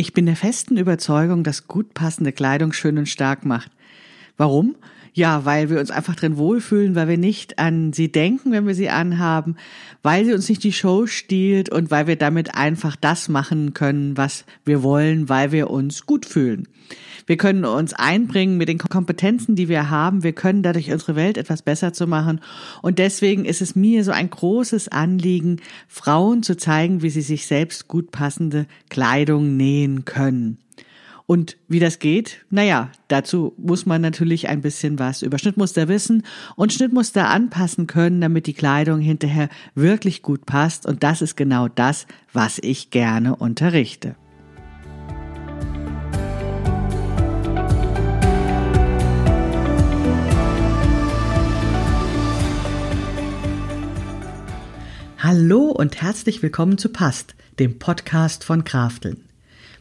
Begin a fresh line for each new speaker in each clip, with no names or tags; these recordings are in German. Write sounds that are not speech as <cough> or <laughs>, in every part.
Ich bin der festen Überzeugung, dass gut passende Kleidung schön und stark macht. Warum? Ja, weil wir uns einfach drin wohlfühlen, weil wir nicht an sie denken, wenn wir sie anhaben, weil sie uns nicht die Show stiehlt und weil wir damit einfach das machen können, was wir wollen, weil wir uns gut fühlen. Wir können uns einbringen mit den Kompetenzen, die wir haben. Wir können dadurch unsere Welt etwas besser zu machen. Und deswegen ist es mir so ein großes Anliegen, Frauen zu zeigen, wie sie sich selbst gut passende Kleidung nähen können. Und wie das geht? Naja, dazu muss man natürlich ein bisschen was über Schnittmuster wissen und Schnittmuster anpassen können, damit die Kleidung hinterher wirklich gut passt. Und das ist genau das, was ich gerne unterrichte. Hallo und herzlich willkommen zu Past, dem Podcast von Krafteln.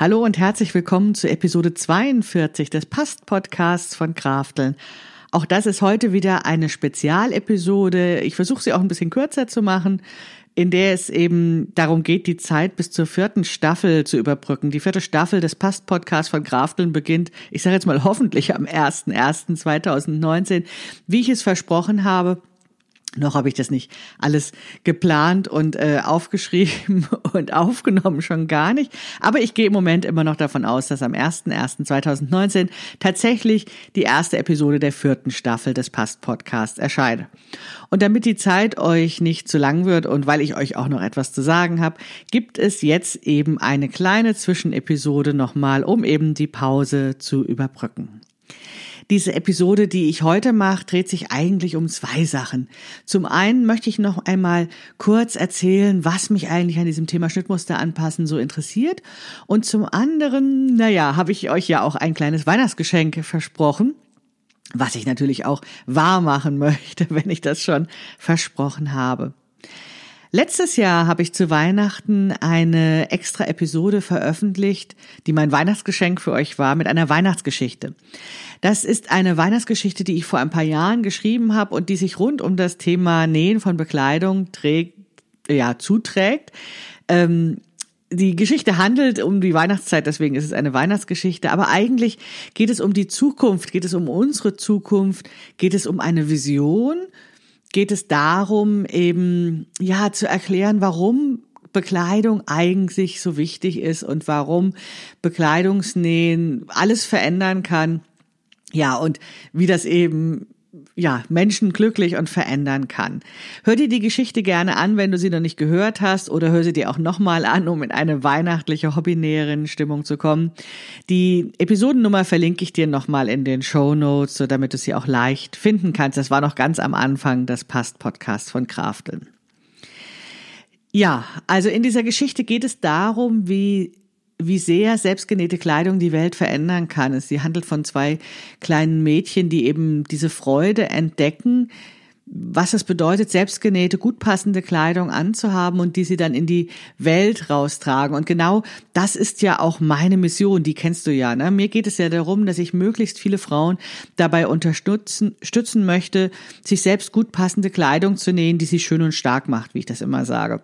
Hallo und herzlich willkommen zu Episode 42 des Past-Podcasts von Krafteln. Auch das ist heute wieder eine Spezialepisode. Ich versuche sie auch ein bisschen kürzer zu machen, in der es eben darum geht, die Zeit bis zur vierten Staffel zu überbrücken. Die vierte Staffel des Past-Podcasts von Krafteln beginnt, ich sage jetzt mal hoffentlich am 01.01.2019, wie ich es versprochen habe. Noch habe ich das nicht alles geplant und äh, aufgeschrieben <laughs> und aufgenommen, schon gar nicht. Aber ich gehe im Moment immer noch davon aus, dass am 01.01.2019 tatsächlich die erste Episode der vierten Staffel des Past Podcasts erscheint. Und damit die Zeit euch nicht zu lang wird und weil ich euch auch noch etwas zu sagen habe, gibt es jetzt eben eine kleine Zwischenepisode nochmal, um eben die Pause zu überbrücken. Diese Episode, die ich heute mache, dreht sich eigentlich um zwei Sachen. Zum einen möchte ich noch einmal kurz erzählen, was mich eigentlich an diesem Thema Schnittmuster anpassen so interessiert. Und zum anderen, naja, habe ich euch ja auch ein kleines Weihnachtsgeschenk versprochen was ich natürlich auch wahr machen <laughs> möchte, wenn ich das schon versprochen habe. Letztes Jahr habe ich zu Weihnachten eine extra Episode veröffentlicht, die mein Weihnachtsgeschenk für euch war, mit einer Weihnachtsgeschichte. Das ist eine Weihnachtsgeschichte, die ich vor ein paar Jahren geschrieben habe und die sich rund um das Thema Nähen von Bekleidung trägt, ja, zuträgt. Ähm, die Geschichte handelt um die Weihnachtszeit, deswegen ist es eine Weihnachtsgeschichte, aber eigentlich geht es um die Zukunft, geht es um unsere Zukunft, geht es um eine Vision geht es darum, eben, ja, zu erklären, warum Bekleidung eigentlich so wichtig ist und warum Bekleidungsnähen alles verändern kann. Ja, und wie das eben ja, Menschen glücklich und verändern kann. Hör dir die Geschichte gerne an, wenn du sie noch nicht gehört hast, oder hör sie dir auch nochmal an, um in eine weihnachtliche, hobbynäheren Stimmung zu kommen. Die Episodennummer verlinke ich dir nochmal in den Show Notes, so damit du sie auch leicht finden kannst. Das war noch ganz am Anfang des Past-Podcast von Krafteln. Ja, also in dieser Geschichte geht es darum, wie wie sehr selbstgenähte Kleidung die Welt verändern kann. Sie handelt von zwei kleinen Mädchen, die eben diese Freude entdecken, was es bedeutet, selbstgenähte, gut passende Kleidung anzuhaben und die sie dann in die Welt raustragen. Und genau das ist ja auch meine Mission, die kennst du ja. Ne? Mir geht es ja darum, dass ich möglichst viele Frauen dabei unterstützen stützen möchte, sich selbst gut passende Kleidung zu nähen, die sie schön und stark macht, wie ich das immer sage.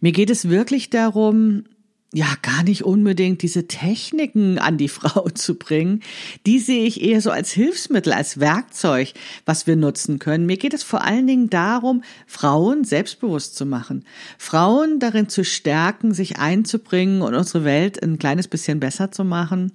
Mir geht es wirklich darum, ja gar nicht unbedingt diese Techniken an die <laughs> Frau zu bringen. Die sehe ich eher so als Hilfsmittel, als Werkzeug, was wir nutzen können. Mir geht es vor allen Dingen darum, Frauen selbstbewusst zu machen, Frauen darin zu stärken, sich einzubringen und unsere Welt ein kleines bisschen besser zu machen.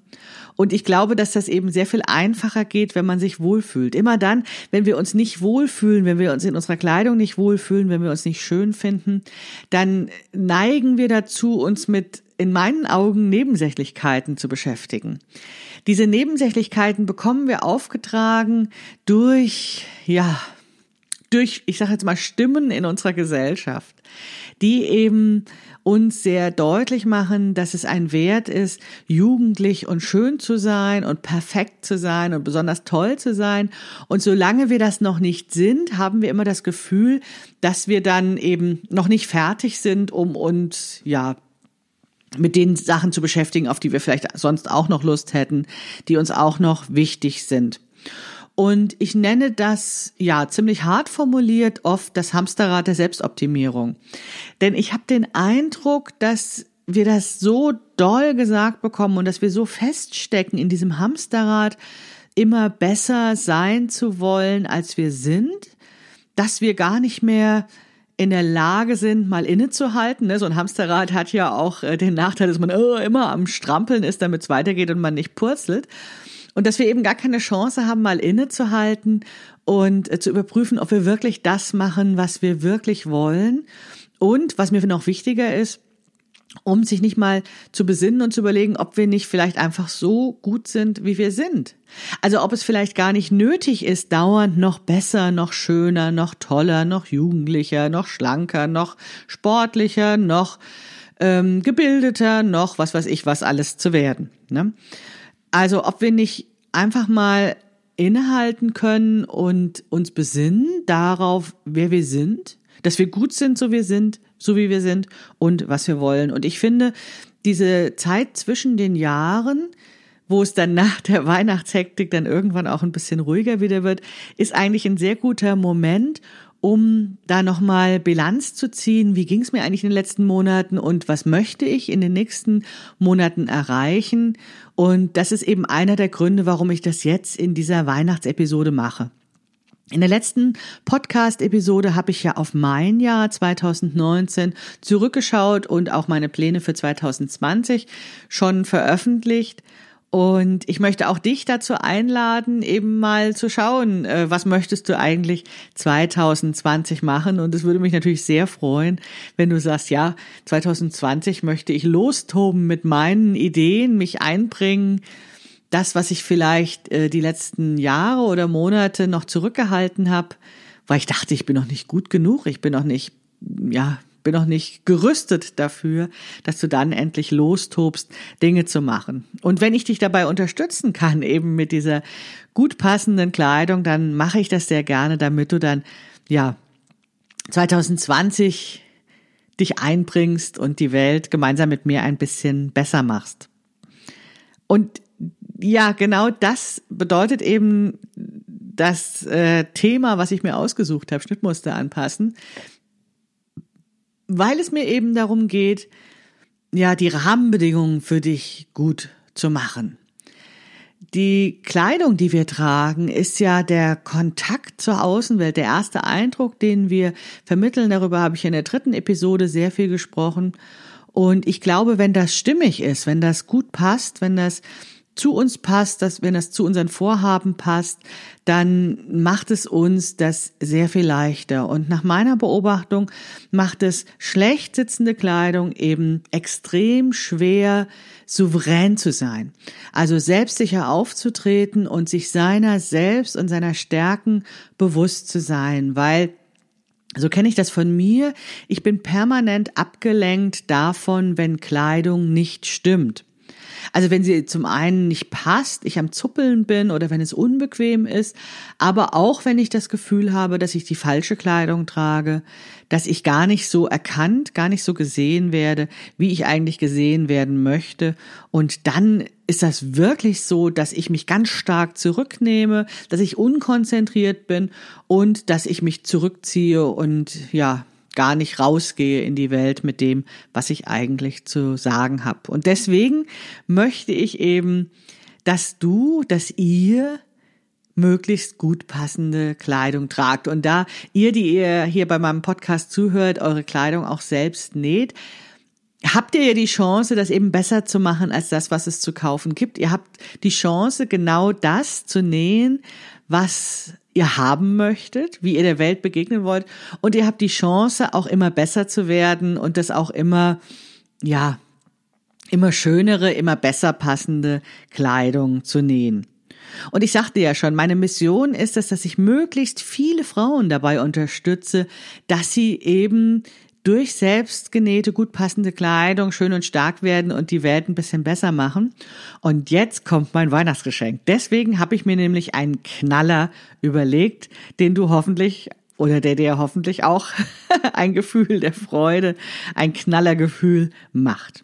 Und ich glaube, dass das eben sehr viel einfacher geht, wenn man sich wohlfühlt. Immer dann, wenn wir uns nicht wohlfühlen, wenn wir uns in unserer Kleidung nicht wohlfühlen, wenn wir uns nicht schön finden, dann neigen wir dazu, uns mit in meinen Augen Nebensächlichkeiten zu beschäftigen. Diese Nebensächlichkeiten bekommen wir aufgetragen durch, ja, durch, ich sage jetzt mal, Stimmen in unserer Gesellschaft, die eben uns sehr deutlich machen, dass es ein Wert ist, jugendlich und schön zu sein und perfekt zu sein und besonders toll zu sein. Und solange wir das noch nicht sind, haben wir immer das Gefühl, dass wir dann eben noch nicht fertig sind, um uns, ja, mit den Sachen zu beschäftigen, auf die wir vielleicht sonst auch noch Lust hätten, die uns auch noch wichtig sind. Und ich nenne das, ja, ziemlich hart formuliert, oft das Hamsterrad der Selbstoptimierung. Denn ich habe den Eindruck, dass wir das so doll gesagt bekommen und dass wir so feststecken in diesem Hamsterrad, immer besser sein zu wollen, als wir sind, dass wir gar nicht mehr in der Lage sind, mal innezuhalten. Ne? So ein Hamsterrad hat ja auch äh, den Nachteil, dass man oh, immer am Strampeln ist, damit es weitergeht und man nicht purzelt. Und dass wir eben gar keine Chance haben, mal innezuhalten und äh, zu überprüfen, ob wir wirklich das machen, was wir wirklich wollen. Und was mir noch wichtiger ist, um sich nicht mal zu besinnen und zu überlegen, ob wir nicht vielleicht einfach so gut sind, wie wir sind. Also ob es vielleicht gar nicht nötig ist, dauernd noch besser, noch schöner, noch toller, noch jugendlicher, noch schlanker, noch sportlicher, noch ähm, gebildeter, noch was weiß ich was alles zu werden. Ne? Also ob wir nicht einfach mal innehalten können und uns besinnen darauf, wer wir sind, dass wir gut sind, so wir sind, so wie wir sind und was wir wollen. Und ich finde, diese Zeit zwischen den Jahren, wo es dann nach der Weihnachtshektik dann irgendwann auch ein bisschen ruhiger wieder wird, ist eigentlich ein sehr guter Moment, um da nochmal Bilanz zu ziehen. Wie ging es mir eigentlich in den letzten Monaten und was möchte ich in den nächsten Monaten erreichen? Und das ist eben einer der Gründe, warum ich das jetzt in dieser Weihnachtsepisode mache. In der letzten Podcast-Episode habe ich ja auf mein Jahr 2019 zurückgeschaut und auch meine Pläne für 2020 schon veröffentlicht. Und ich möchte auch dich dazu einladen, eben mal zu schauen, äh, was möchtest du eigentlich 2020 machen? Und es würde mich natürlich sehr freuen, wenn du sagst, ja, 2020 möchte ich lostoben mit meinen Ideen, mich einbringen, das, was ich vielleicht äh, die letzten Jahre oder Monate noch zurückgehalten habe, weil ich dachte, ich bin noch nicht gut genug, ich bin noch nicht, ja, bin noch nicht gerüstet dafür, dass du dann endlich lostobst, Dinge zu machen. Und wenn ich dich dabei unterstützen kann, <laughs> eben mit dieser gut passenden Kleidung, dann mache ich das sehr gerne, damit du dann, ja, 2020 dich einbringst und die Welt gemeinsam mit mir ein bisschen besser machst. Und ja, genau das bedeutet eben das äh, Thema, was ich mir ausgesucht habe, Schnittmuster anpassen weil es mir eben darum geht, ja, die Rahmenbedingungen für dich gut zu machen. Die Kleidung, die wir tragen, ist ja der Kontakt zur Außenwelt, der erste Eindruck, den wir vermitteln. Darüber habe ich in der dritten Episode sehr viel gesprochen. Und ich glaube, wenn das stimmig ist, wenn das gut passt, wenn das zu uns passt, dass wenn das zu unseren Vorhaben passt, dann macht es uns das sehr viel leichter. Und nach meiner Beobachtung macht es schlecht sitzende Kleidung eben extrem schwer, souverän zu sein. Also selbstsicher aufzutreten und sich seiner selbst und seiner Stärken bewusst zu sein, weil so kenne ich das von mir. Ich bin permanent abgelenkt davon, wenn Kleidung nicht stimmt. Also wenn sie zum einen nicht passt, ich am Zuppeln bin oder wenn es unbequem ist, aber auch wenn ich das Gefühl habe, dass ich die falsche Kleidung trage, dass ich gar nicht so erkannt, gar nicht so gesehen werde, wie ich eigentlich gesehen werden möchte. Und dann ist das wirklich so, dass ich mich ganz stark zurücknehme, dass ich unkonzentriert bin und dass ich mich zurückziehe und ja, gar nicht rausgehe in die Welt mit dem, was ich eigentlich zu sagen habe. Und deswegen möchte ich eben, dass du, dass ihr möglichst gut passende Kleidung tragt. Und da ihr, die ihr hier bei meinem Podcast zuhört, eure Kleidung auch selbst näht, habt ihr ja die Chance, das eben besser zu machen als das, was es zu kaufen gibt. Ihr habt die Chance, genau das zu nähen, was ihr haben möchtet, wie ihr der Welt begegnen wollt. Und ihr habt die Chance, auch immer besser zu werden und das auch immer, ja, immer schönere, immer besser passende Kleidung zu nähen. Und ich sagte ja schon, meine Mission ist es, dass ich möglichst viele Frauen dabei unterstütze, dass sie eben durch selbstgenähte, gut passende Kleidung schön und stark werden und die Welt ein bisschen besser machen. Und jetzt kommt mein Weihnachtsgeschenk. Deswegen habe ich mir nämlich einen Knaller überlegt, den du hoffentlich oder der dir hoffentlich auch <laughs> ein Gefühl der Freude, ein Knallergefühl macht.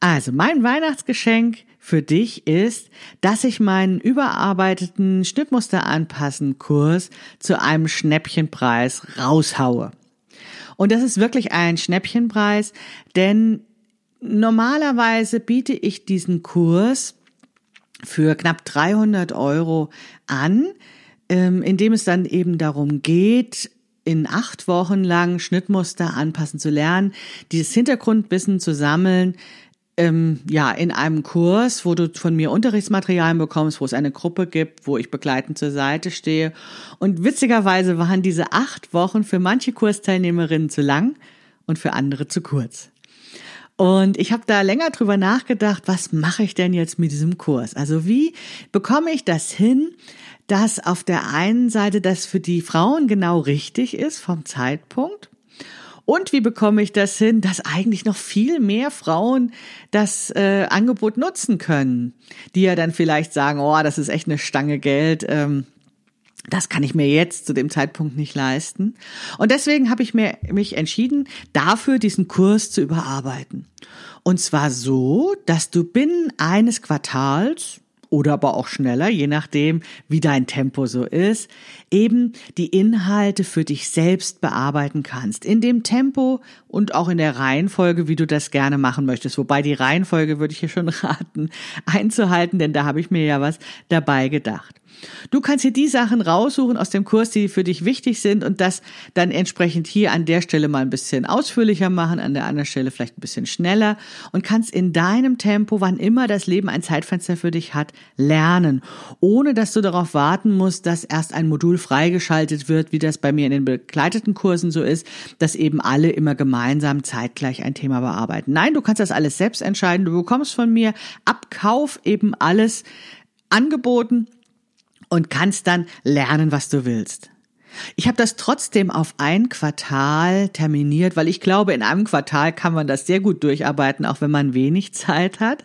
Also mein Weihnachtsgeschenk für dich ist, dass ich meinen überarbeiteten Schnittmuster anpassen Kurs zu einem Schnäppchenpreis raushaue. Und das ist wirklich ein Schnäppchenpreis, denn normalerweise biete ich diesen Kurs für knapp 300 Euro an, ähm, in dem es dann eben darum geht, in acht Wochen lang Schnittmuster anpassen zu lernen, dieses Hintergrundwissen zu sammeln, ähm, ja, in einem Kurs, wo du von mir Unterrichtsmaterialien bekommst, wo es eine Gruppe gibt, wo ich begleitend zur Seite stehe. Und witzigerweise waren diese acht Wochen für manche Kursteilnehmerinnen zu lang und für andere zu kurz. Und ich habe da länger drüber nachgedacht, was mache ich denn jetzt mit diesem Kurs? Also wie bekomme ich das hin, dass auf der einen Seite das für die Frauen genau richtig ist vom Zeitpunkt und wie bekomme ich das hin, dass eigentlich noch viel mehr Frauen das äh, Angebot nutzen können, die ja dann vielleicht sagen, oh, das ist echt eine Stange Geld. Ähm, das kann ich mir jetzt zu dem Zeitpunkt nicht leisten. Und deswegen habe ich mir, mich entschieden, dafür diesen Kurs zu überarbeiten. Und zwar so, dass du binnen eines Quartals oder aber auch schneller, je nachdem, wie dein Tempo so ist, eben die Inhalte für dich selbst bearbeiten kannst. In dem Tempo und auch in der Reihenfolge, wie du das gerne machen möchtest. Wobei die Reihenfolge würde ich hier schon <laughs> raten, einzuhalten, denn da habe ich mir ja was dabei gedacht. Du kannst hier die Sachen raussuchen aus dem Kurs, die für dich wichtig sind und das dann entsprechend hier an der Stelle mal ein bisschen ausführlicher machen, an der anderen Stelle vielleicht ein bisschen schneller und kannst in deinem Tempo, wann immer das Leben ein Zeitfenster für dich hat, lernen, ohne dass du darauf warten musst, dass erst ein Modul freigeschaltet wird, wie das bei mir in den begleiteten Kursen so ist, dass eben alle immer gemeinsam zeitgleich ein Thema bearbeiten. Nein, du kannst das alles selbst entscheiden. Du bekommst von mir ab Kauf eben alles angeboten und kannst dann lernen, was du willst. Ich habe das trotzdem auf ein Quartal terminiert, weil ich glaube, in einem Quartal kann man das sehr gut durcharbeiten, auch wenn man wenig Zeit hat.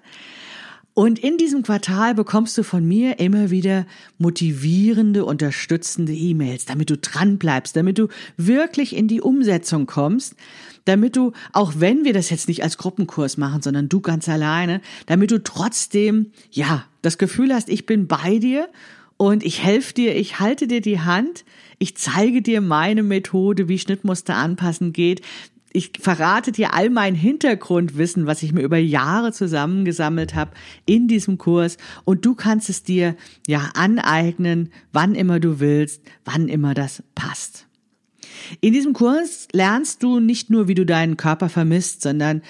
Und in diesem Quartal bekommst du von mir immer wieder motivierende, unterstützende E-Mails, damit du dran bleibst, damit du wirklich in die Umsetzung kommst, damit du, auch wenn wir das jetzt nicht als Gruppenkurs machen, sondern du ganz alleine, damit du trotzdem, ja, das Gefühl hast, ich bin bei dir und ich helfe dir, ich halte dir die Hand, ich zeige dir meine Methode, wie Schnittmuster anpassen geht. Ich verrate dir all mein Hintergrundwissen, was ich mir über Jahre zusammengesammelt habe in diesem Kurs und du kannst es dir ja aneignen, wann immer du willst, wann immer das passt. In diesem Kurs lernst du nicht nur, wie du deinen Körper vermisst, sondern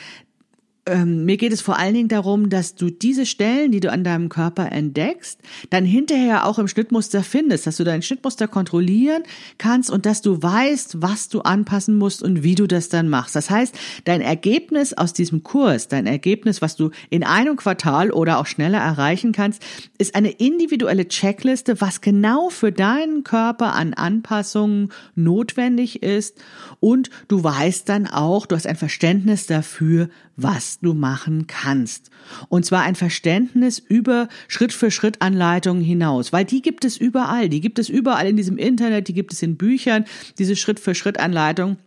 ähm, mir geht es vor allen Dingen darum, dass du diese Stellen, die du an deinem Körper entdeckst, dann hinterher auch im Schnittmuster findest, dass du dein Schnittmuster kontrollieren kannst und dass du weißt, was du anpassen musst und wie du das dann machst. Das heißt, dein Ergebnis aus diesem Kurs, dein Ergebnis, was du in einem Quartal oder auch schneller erreichen kannst, ist eine individuelle Checkliste, was genau für deinen Körper an Anpassungen notwendig ist und du weißt dann auch, du hast ein Verständnis dafür, was du machen kannst. Und zwar ein Verständnis über Schritt für Schritt Anleitungen hinaus, weil die gibt es überall, die gibt es überall in diesem Internet, die gibt es in Büchern, diese Schritt für Schritt Anleitung.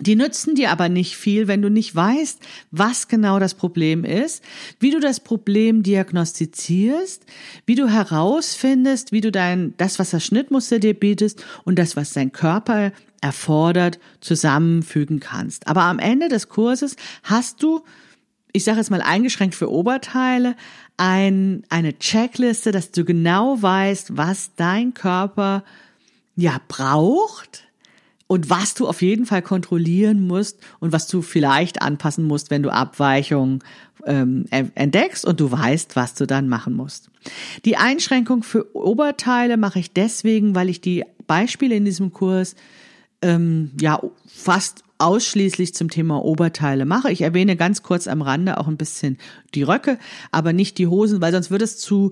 Die nützen dir aber nicht viel, wenn du nicht weißt, was genau das Problem ist, wie du das Problem diagnostizierst, wie du herausfindest, wie du dein, das, was das Schnittmuster dir bietet und das, was dein Körper erfordert, zusammenfügen kannst. Aber am Ende des Kurses hast du, ich sage jetzt mal eingeschränkt für Oberteile, ein, eine Checkliste, dass du genau weißt, was dein Körper ja braucht und was du auf jeden Fall kontrollieren musst und was du vielleicht anpassen musst, wenn du Abweichungen ähm, entdeckst und du weißt, was du dann machen musst. Die Einschränkung für Oberteile mache ich deswegen, weil ich die Beispiele in diesem Kurs ähm, ja fast ausschließlich zum Thema Oberteile mache. Ich erwähne ganz kurz am Rande auch ein bisschen die Röcke, aber nicht die Hosen, weil sonst wird es zu,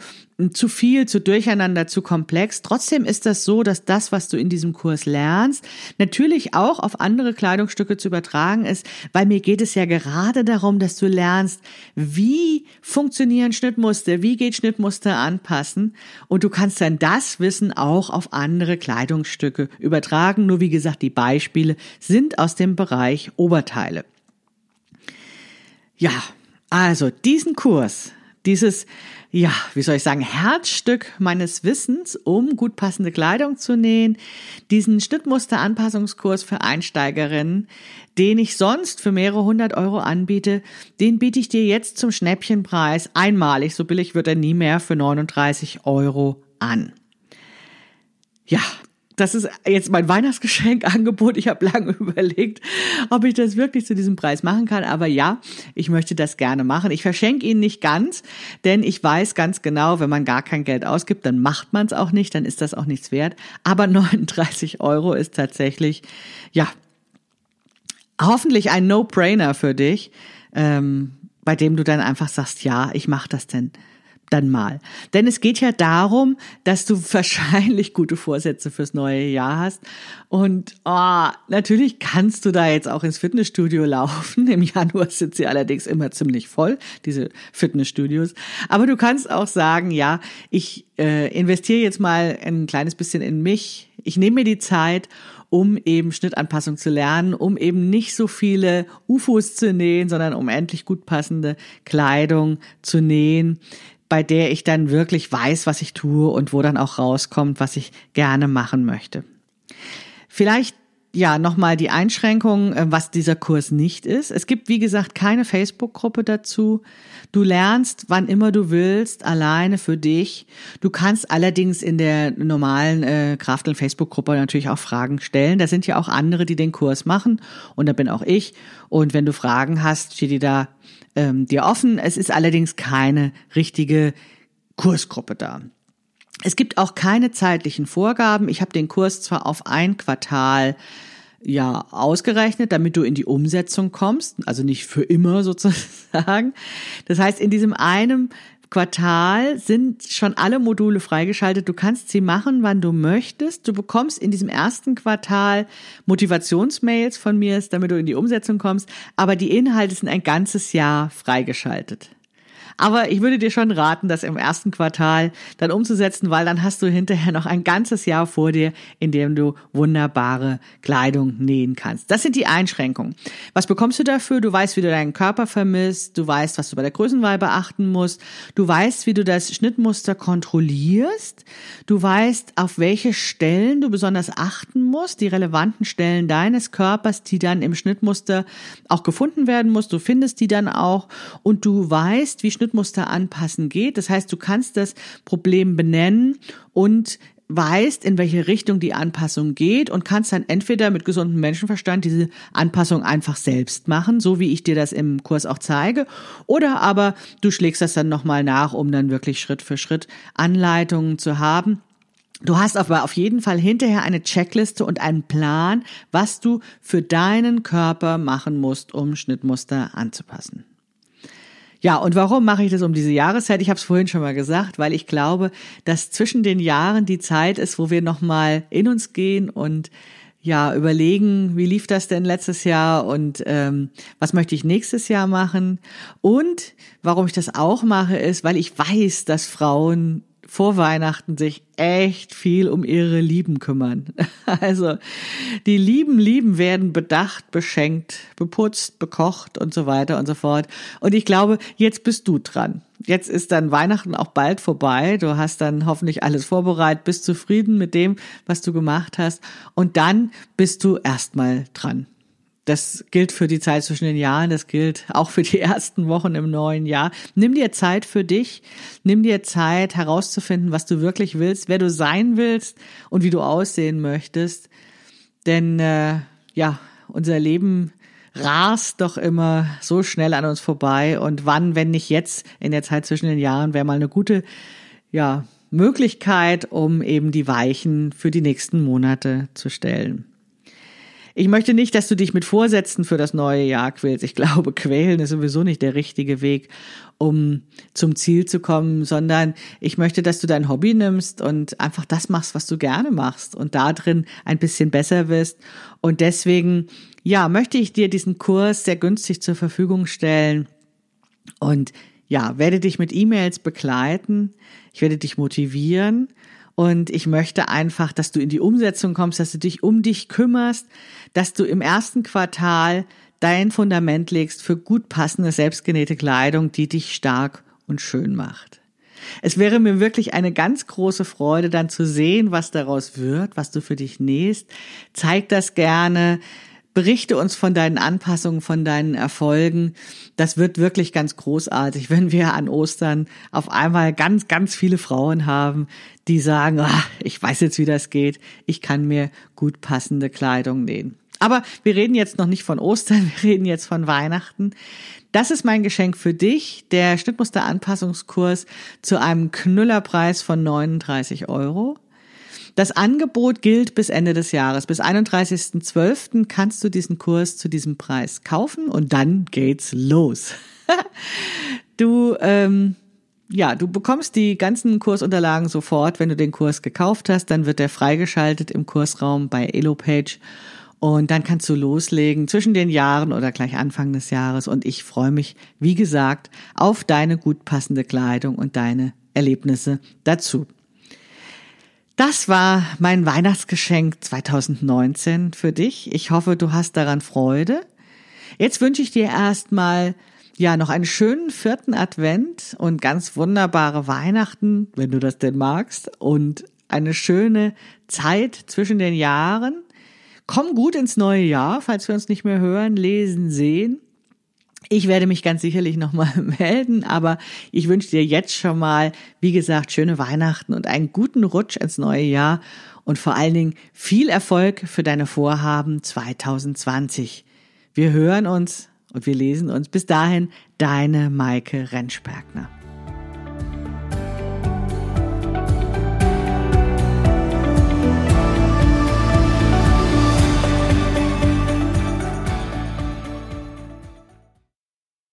zu viel, zu durcheinander, zu komplex. Trotzdem ist das so, dass das, was du in diesem Kurs lernst, natürlich auch auf andere Kleidungsstücke zu übertragen ist, weil mir geht es ja gerade darum, dass du lernst, wie funktionieren Schnittmuster, wie geht Schnittmuster anpassen und du kannst dann das Wissen auch auf andere Kleidungsstücke übertragen. Nur wie gesagt, die Beispiele sind aus dem Bereich Oberteile. Ja, also diesen Kurs, dieses, ja, wie soll ich sagen, Herzstück meines Wissens, um gut passende Kleidung zu nähen, diesen Schnittmuster-Anpassungskurs für Einsteigerinnen, den ich sonst für mehrere hundert Euro anbiete, den biete ich dir jetzt zum Schnäppchenpreis einmalig, so billig wird er nie mehr, für 39 Euro an. Ja, das ist jetzt mein Weihnachtsgeschenkangebot. Ich habe lange <laughs> überlegt, ob ich das wirklich zu diesem Preis machen kann. Aber ja, ich möchte das gerne machen. Ich verschenke ihn nicht ganz, denn ich weiß ganz genau, wenn man gar kein Geld ausgibt, dann macht man es auch nicht, dann ist das auch nichts wert. Aber <laughs> 39 Euro ist tatsächlich, ja, hoffentlich ein No-Brainer für dich, ähm, bei dem du dann einfach sagst, ja, ich mache das denn dann mal. Denn es geht ja darum, dass du <laughs> wahrscheinlich gute Vorsätze fürs neue Jahr hast. Und oh, natürlich kannst du da jetzt auch ins Fitnessstudio laufen. <laughs> Im Januar sind sie allerdings immer ziemlich voll, diese Fitnessstudios. Aber du kannst auch sagen, ja, ich äh, investiere jetzt mal ein kleines bisschen in mich. Ich nehme mir die Zeit um eben Schnittanpassung zu lernen, um eben nicht so viele UFOs zu nähen, sondern um endlich gut passende Kleidung zu nähen, bei der ich dann wirklich weiß, was ich tue und wo dann auch rauskommt, was ich gerne machen möchte. Vielleicht ja, nochmal die Einschränkung, äh, was dieser Kurs nicht ist. Es gibt, wie gesagt, keine Facebook-Gruppe dazu. Du lernst, wann immer du willst, alleine für dich. Du kannst allerdings in der normalen äh, Krafteln Facebook-Gruppe natürlich auch Fragen stellen. Da sind ja auch andere, die den Kurs machen. Und da bin auch ich. Und wenn du Fragen hast, steht die da ähm, dir offen. Es ist allerdings keine richtige Kursgruppe da. Es gibt auch keine zeitlichen Vorgaben. Ich habe den Kurs zwar auf ein Quartal ja ausgerechnet, damit du in die Umsetzung kommst, also nicht für immer <laughs> sozusagen. Das heißt, in diesem einem Quartal sind schon alle Module freigeschaltet. Du kannst sie machen, wann du möchtest. Du bekommst in diesem ersten Quartal Motivationsmails von mir, damit du in die Umsetzung kommst. Aber die Inhalte sind ein ganzes Jahr freigeschaltet. Aber ich würde dir schon raten, das im ersten Quartal dann umzusetzen, weil dann hast du hinterher noch ein ganzes Jahr vor dir, in dem du wunderbare Kleidung nähen kannst. Das sind die Einschränkungen. Was bekommst du dafür? Du weißt, wie du deinen Körper vermisst. Du weißt, was du bei der Größenwahl beachten musst. Du weißt, wie du das Schnittmuster kontrollierst. Du weißt, auf welche Stellen du besonders achten musst, die relevanten Stellen deines Körpers, die dann im Schnittmuster auch gefunden werden muss. Du findest die dann auch und du weißt, wie Schnittmuster Schnittmuster anpassen geht. Das heißt, du kannst das Problem benennen und weißt, in welche Richtung die Anpassung geht und kannst dann entweder mit gesundem Menschenverstand diese Anpassung einfach selbst machen, so wie ich dir das im Kurs auch zeige, oder aber du schlägst das dann nochmal nach, um dann wirklich Schritt für Schritt Anleitungen zu haben. Du hast aber auf jeden Fall hinterher eine Checkliste und einen Plan, was du für deinen Körper machen musst, um Schnittmuster anzupassen. Ja, und warum mache ich das um diese Jahreszeit? Ich habe es vorhin schon mal gesagt, weil ich glaube, dass zwischen den Jahren die Zeit ist, wo wir nochmal in uns gehen und ja, überlegen, wie lief das denn letztes Jahr und ähm, was möchte ich nächstes Jahr machen. Und warum ich das auch mache, ist, weil ich weiß, dass Frauen vor Weihnachten sich echt viel um ihre Lieben kümmern. <laughs> Also die Lieben, Lieben werden bedacht, beschenkt, beputzt, bekocht und so weiter und so fort. Und ich glaube, jetzt bist du dran. Jetzt ist dann Weihnachten auch bald vorbei. Du hast dann hoffentlich alles vorbereitet, bist zufrieden mit dem, was du gemacht hast. Und dann bist du erstmal dran. Das gilt für die Zeit zwischen den Jahren, das gilt auch für die <laughs> ersten Wochen im neuen Jahr. Nimm dir Zeit für dich, nimm dir Zeit herauszufinden, was du wirklich willst, wer du sein willst und wie du aussehen möchtest. Denn äh, ja, unser Leben rast doch immer so schnell an uns vorbei. Und wann, wenn nicht jetzt in der Zeit zwischen den Jahren, wäre mal eine gute ja, Möglichkeit, um eben die Weichen für die nächsten Monate zu stellen. Ich möchte nicht, dass du dich mit Vorsätzen für das neue Jahr quälst. Ich glaube, quälen ist sowieso nicht der richtige Weg, um zum Ziel zu kommen, sondern ich möchte, dass du dein Hobby nimmst und einfach das machst, was du gerne machst und da drin ein bisschen besser wirst. Und deswegen, ja, möchte ich dir diesen Kurs sehr günstig zur Verfügung stellen und ja, werde dich mit E-Mails begleiten. Ich werde dich motivieren und ich möchte einfach, dass du in die Umsetzung kommst, dass du dich um dich kümmerst, dass du im ersten Quartal dein Fundament legst für gut passende, selbstgenähte Kleidung, die dich stark und schön macht. Es wäre mir wirklich eine ganz große Freude, dann zu sehen, was daraus wird, was du für dich nähst. Zeig das gerne. Berichte uns von deinen Anpassungen, von deinen Erfolgen. Das wird wirklich ganz großartig, <laughs> wenn wir an Ostern auf einmal ganz, ganz viele Frauen haben, die sagen, ach, ich weiß jetzt, wie das geht. Ich kann mir gut passende Kleidung nähen. Aber wir reden jetzt noch nicht von Ostern, <laughs> wir reden jetzt von Weihnachten. Das ist mein Geschenk für dich, der Schnittmusteranpassungskurs zu einem Knüllerpreis von 39 Euro. Das Angebot gilt bis Ende des Jahres. Bis 31.12. kannst du diesen Kurs zu diesem Preis kaufen und dann geht's los. <laughs> du, ähm, ja, du bekommst die ganzen Kursunterlagen sofort, wenn du den Kurs gekauft hast. Dann wird der freigeschaltet im Kursraum bei Elopage. Und dann kannst du loslegen zwischen den Jahren oder gleich Anfang des Jahres. Und ich freue mich, wie gesagt, auf deine gut passende Kleidung und deine Erlebnisse dazu. Das war mein Weihnachtsgeschenk 2019 für dich. Ich hoffe, du hast daran Freude. Jetzt wünsche ich dir erstmal ja noch einen schönen vierten Advent und ganz wunderbare Weihnachten, wenn du das denn magst, und eine schöne Zeit zwischen den Jahren. Komm gut ins neue Jahr, falls wir uns nicht mehr hören, lesen, sehen. Ich werde mich ganz sicherlich nochmal <laughs> melden, aber ich wünsche dir jetzt schon mal, wie gesagt, schöne Weihnachten und einen guten Rutsch ins neue Jahr und vor allen Dingen viel Erfolg für deine Vorhaben 2020. Wir hören uns und wir lesen uns. Bis dahin, deine Maike Rentschbergner.